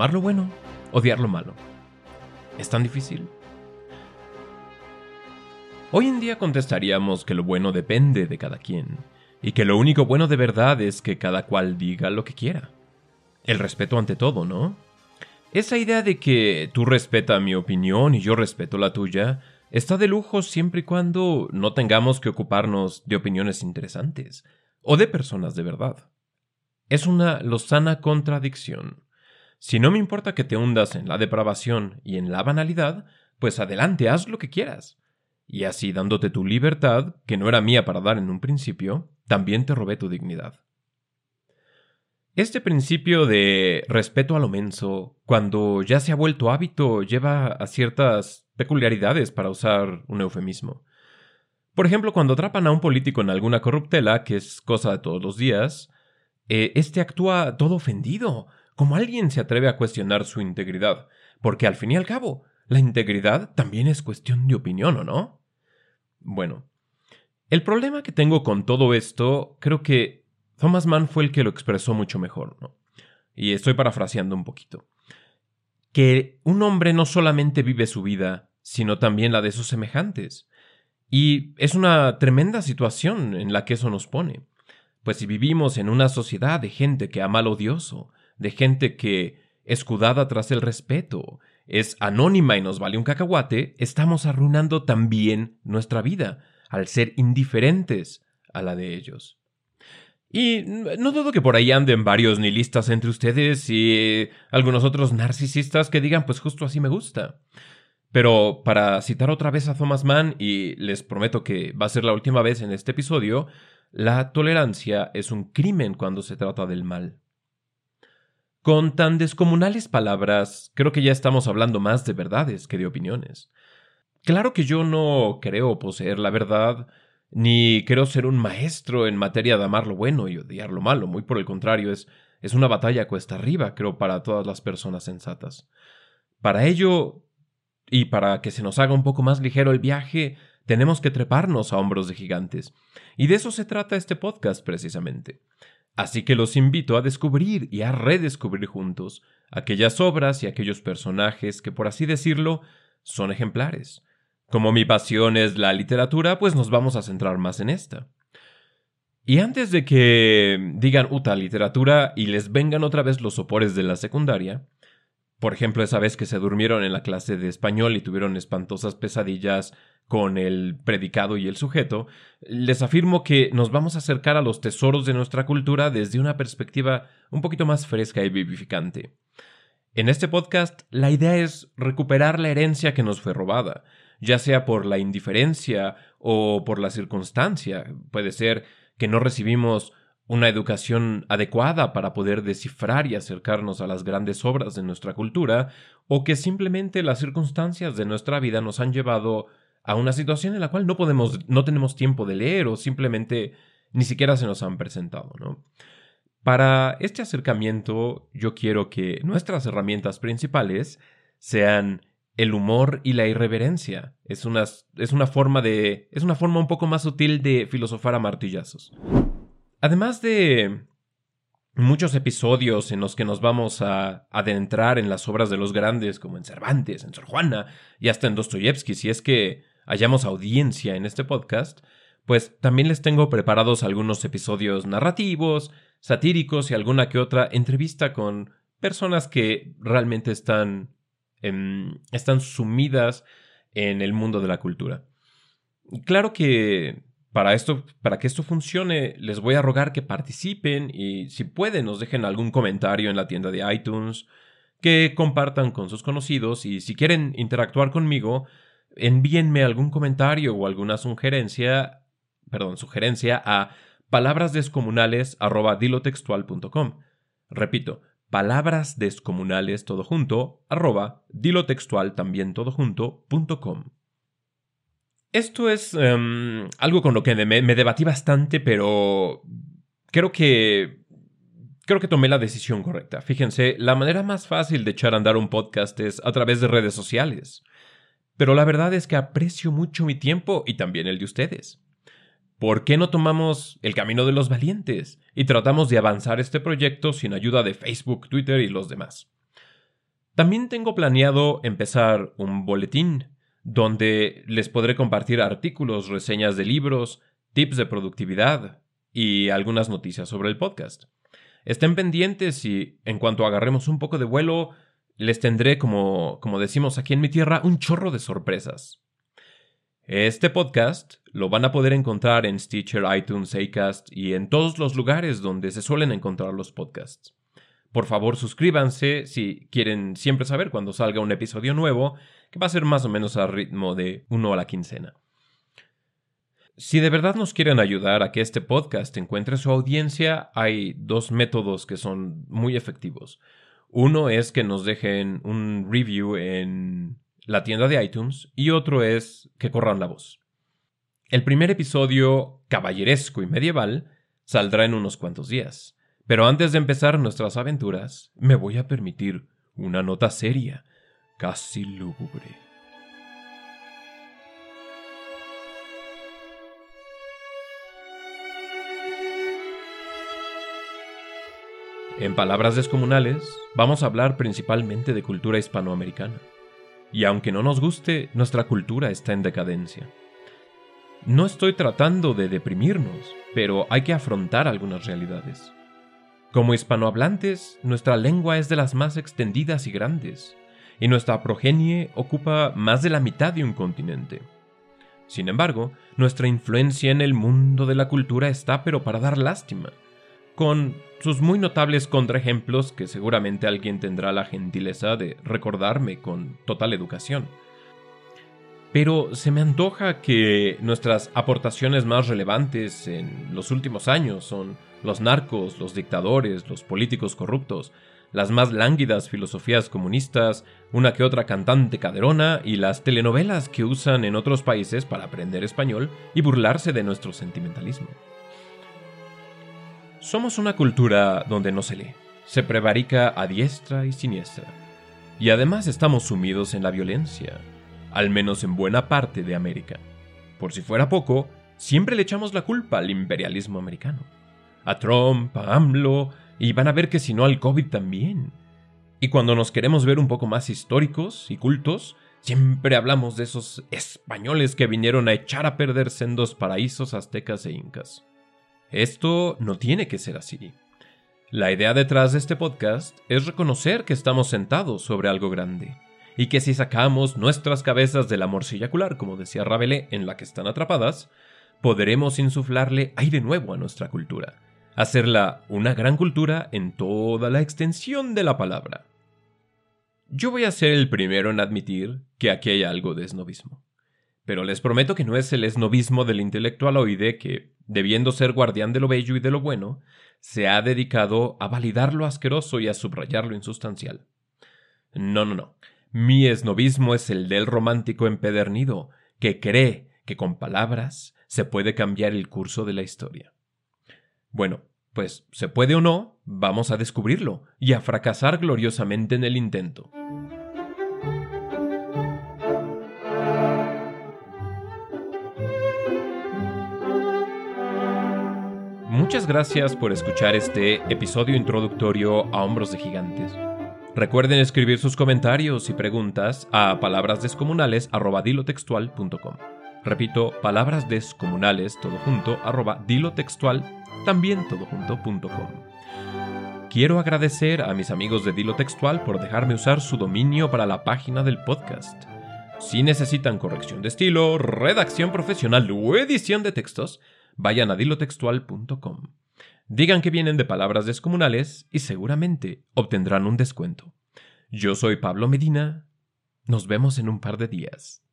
amar lo bueno, odiar lo malo. ¿Es tan difícil? Hoy en día contestaríamos que lo bueno depende de cada quien, y que lo único bueno de verdad es que cada cual diga lo que quiera. El respeto ante todo, ¿no? Esa idea de que tú respeta mi opinión y yo respeto la tuya está de lujo siempre y cuando no tengamos que ocuparnos de opiniones interesantes o de personas de verdad. Es una lozana contradicción. Si no me importa que te hundas en la depravación y en la banalidad, pues adelante, haz lo que quieras. Y así dándote tu libertad, que no era mía para dar en un principio, también te robé tu dignidad. Este principio de respeto a lo menso, cuando ya se ha vuelto hábito, lleva a ciertas peculiaridades para usar un eufemismo. Por ejemplo, cuando atrapan a un político en alguna corruptela, que es cosa de todos los días, eh, este actúa todo ofendido, como alguien se atreve a cuestionar su integridad, porque al fin y al cabo, la integridad también es cuestión de opinión, ¿o no? Bueno, el problema que tengo con todo esto creo que Thomas Mann fue el que lo expresó mucho mejor, ¿no? Y estoy parafraseando un poquito. Que un hombre no solamente vive su vida, sino también la de sus semejantes. Y es una tremenda situación en la que eso nos pone. Pues si vivimos en una sociedad de gente que ama al odioso, de gente que, escudada tras el respeto, es anónima y nos vale un cacahuate, estamos arruinando también nuestra vida, al ser indiferentes a la de ellos. Y no dudo que por ahí anden varios nihilistas entre ustedes y algunos otros narcisistas que digan, pues justo así me gusta. Pero para citar otra vez a Thomas Mann, y les prometo que va a ser la última vez en este episodio, la tolerancia es un crimen cuando se trata del mal. Con tan descomunales palabras, creo que ya estamos hablando más de verdades que de opiniones. Claro que yo no creo poseer la verdad, ni quiero ser un maestro en materia de amar lo bueno y odiar lo malo. Muy por el contrario, es, es una batalla cuesta arriba, creo, para todas las personas sensatas. Para ello, y para que se nos haga un poco más ligero el viaje, tenemos que treparnos a hombros de gigantes. Y de eso se trata este podcast precisamente. Así que los invito a descubrir y a redescubrir juntos aquellas obras y aquellos personajes que, por así decirlo, son ejemplares como mi pasión es la literatura, pues nos vamos a centrar más en esta. Y antes de que digan uta literatura y les vengan otra vez los sopores de la secundaria, por ejemplo esa vez que se durmieron en la clase de español y tuvieron espantosas pesadillas con el predicado y el sujeto, les afirmo que nos vamos a acercar a los tesoros de nuestra cultura desde una perspectiva un poquito más fresca y vivificante. En este podcast, la idea es recuperar la herencia que nos fue robada, ya sea por la indiferencia o por la circunstancia. Puede ser que no recibimos una educación adecuada para poder descifrar y acercarnos a las grandes obras de nuestra cultura, o que simplemente las circunstancias de nuestra vida nos han llevado a una situación en la cual no podemos, no tenemos tiempo de leer o simplemente ni siquiera se nos han presentado, ¿no? Para este acercamiento, yo quiero que nuestras herramientas principales sean el humor y la irreverencia. Es es una forma de. es una forma un poco más sutil de filosofar a martillazos. Además de muchos episodios en los que nos vamos a adentrar en las obras de los grandes, como en Cervantes, en Sor Juana y hasta en Dostoyevsky, si es que hayamos audiencia en este podcast, pues también les tengo preparados algunos episodios narrativos, satíricos y alguna que otra entrevista con personas que realmente están Em, están sumidas en el mundo de la cultura. Claro que para esto, para que esto funcione, les voy a rogar que participen y si pueden nos dejen algún comentario en la tienda de iTunes, que compartan con sus conocidos y si quieren interactuar conmigo, envíenme algún comentario o alguna sugerencia, perdón, sugerencia a palabrasdescomunales@dilotextual.com. Repito, palabras descomunales todo junto, arroba, dilo textual también todo junto, punto com. Esto es em, algo con lo que me, debatí bastante, pero creo que creo que tomé la decisión correcta. Fíjense, la manera más fácil de echar a andar un podcast es a través de redes sociales. Pero la verdad es que aprecio mucho mi tiempo y también el de ustedes. ¿Por qué no tomamos el camino de los valientes y tratamos de avanzar este proyecto sin ayuda de Facebook, Twitter y los demás? También tengo planeado empezar un boletín donde les podré compartir artículos, reseñas de libros, tips de productividad y algunas noticias sobre el podcast. Estén pendientes y en cuanto agarremos un poco de vuelo, les tendré, como, como decimos aquí en mi tierra, un chorro de sorpresas. Este podcast lo van a poder encontrar en Stitcher, iTunes, Acast y en todos los lugares donde se suelen encontrar los podcasts. Por favor, suscríbanse si quieren siempre saber cuando salga un episodio nuevo, que va a ser más o menos al ritmo de uno a la quincena. Si de verdad nos quieren ayudar a que este podcast encuentre su audiencia, hay dos métodos que son muy efectivos. Uno es que nos dejen un review en la tienda de iTunes y otro es que corran la voz. El primer episodio, caballeresco y medieval, saldrá en unos cuantos días. Pero antes de empezar nuestras aventuras, me voy a permitir una nota seria, casi lúgubre. En palabras descomunales, vamos a hablar principalmente de cultura hispanoamericana. Y aunque no nos guste, nuestra cultura está en decadencia. No estoy tratando de deprimirnos, pero hay que afrontar algunas realidades. Como hispanohablantes, nuestra lengua es de las más extendidas y grandes, y nuestra progenie ocupa más de la mitad de un continente. Sin embargo, nuestra influencia en el mundo de la cultura está pero para dar lástima, con sus muy notables contraejemplos que seguramente alguien tendrá la gentileza de recordarme con total educación. Pero se me antoja que nuestras aportaciones más relevantes en los últimos años son los narcos, los dictadores, los políticos corruptos, las más lánguidas filosofías comunistas, una que otra cantante caderona y las telenovelas que usan en otros países para aprender español y burlarse de nuestro sentimentalismo. Somos una cultura donde no se lee, se prevarica a diestra y siniestra, y además estamos sumidos en la violencia, al menos en buena parte de América. Por si fuera poco, siempre le echamos la culpa al imperialismo americano a Trump, a AMLO, y van a ver que si no al COVID también. Y cuando nos queremos ver un poco más históricos y cultos, siempre hablamos de esos españoles que vinieron a echar a perder sendos paraísos aztecas e incas. Esto no tiene que ser así. La idea detrás de este podcast es reconocer que estamos sentados sobre algo grande, y que si sacamos nuestras cabezas de la morcillacular, como decía Rabelais, en la que están atrapadas, podremos insuflarle aire nuevo a nuestra cultura, hacerla una gran cultura en toda la extensión de la palabra. Yo voy a ser el primero en admitir que aquí hay algo de esnovismo. Pero les prometo que no es el esnovismo del intelectualoide que, debiendo ser guardián de lo bello y de lo bueno, se ha dedicado a validar lo asqueroso y a subrayar lo insustancial. No, no, no. Mi esnovismo es el del romántico empedernido, que cree que con palabras se puede cambiar el curso de la historia. Bueno, pues se puede o no, vamos a descubrirlo y a fracasar gloriosamente en el intento. Muchas gracias por escuchar este episodio introductorio a Hombros de Gigantes. Recuerden escribir sus comentarios y preguntas a palabrasdescomunales.com. Repito, palabras descomunales, todo junto, arroba dilo textual, también todo junto.com. Quiero agradecer a mis amigos de Dilo Textual por dejarme usar su dominio para la página del podcast. Si necesitan corrección de estilo, redacción profesional o edición de textos, vayan a dilotextual.com. Digan que vienen de palabras descomunales y seguramente obtendrán un descuento. Yo soy Pablo Medina. Nos vemos en un par de días.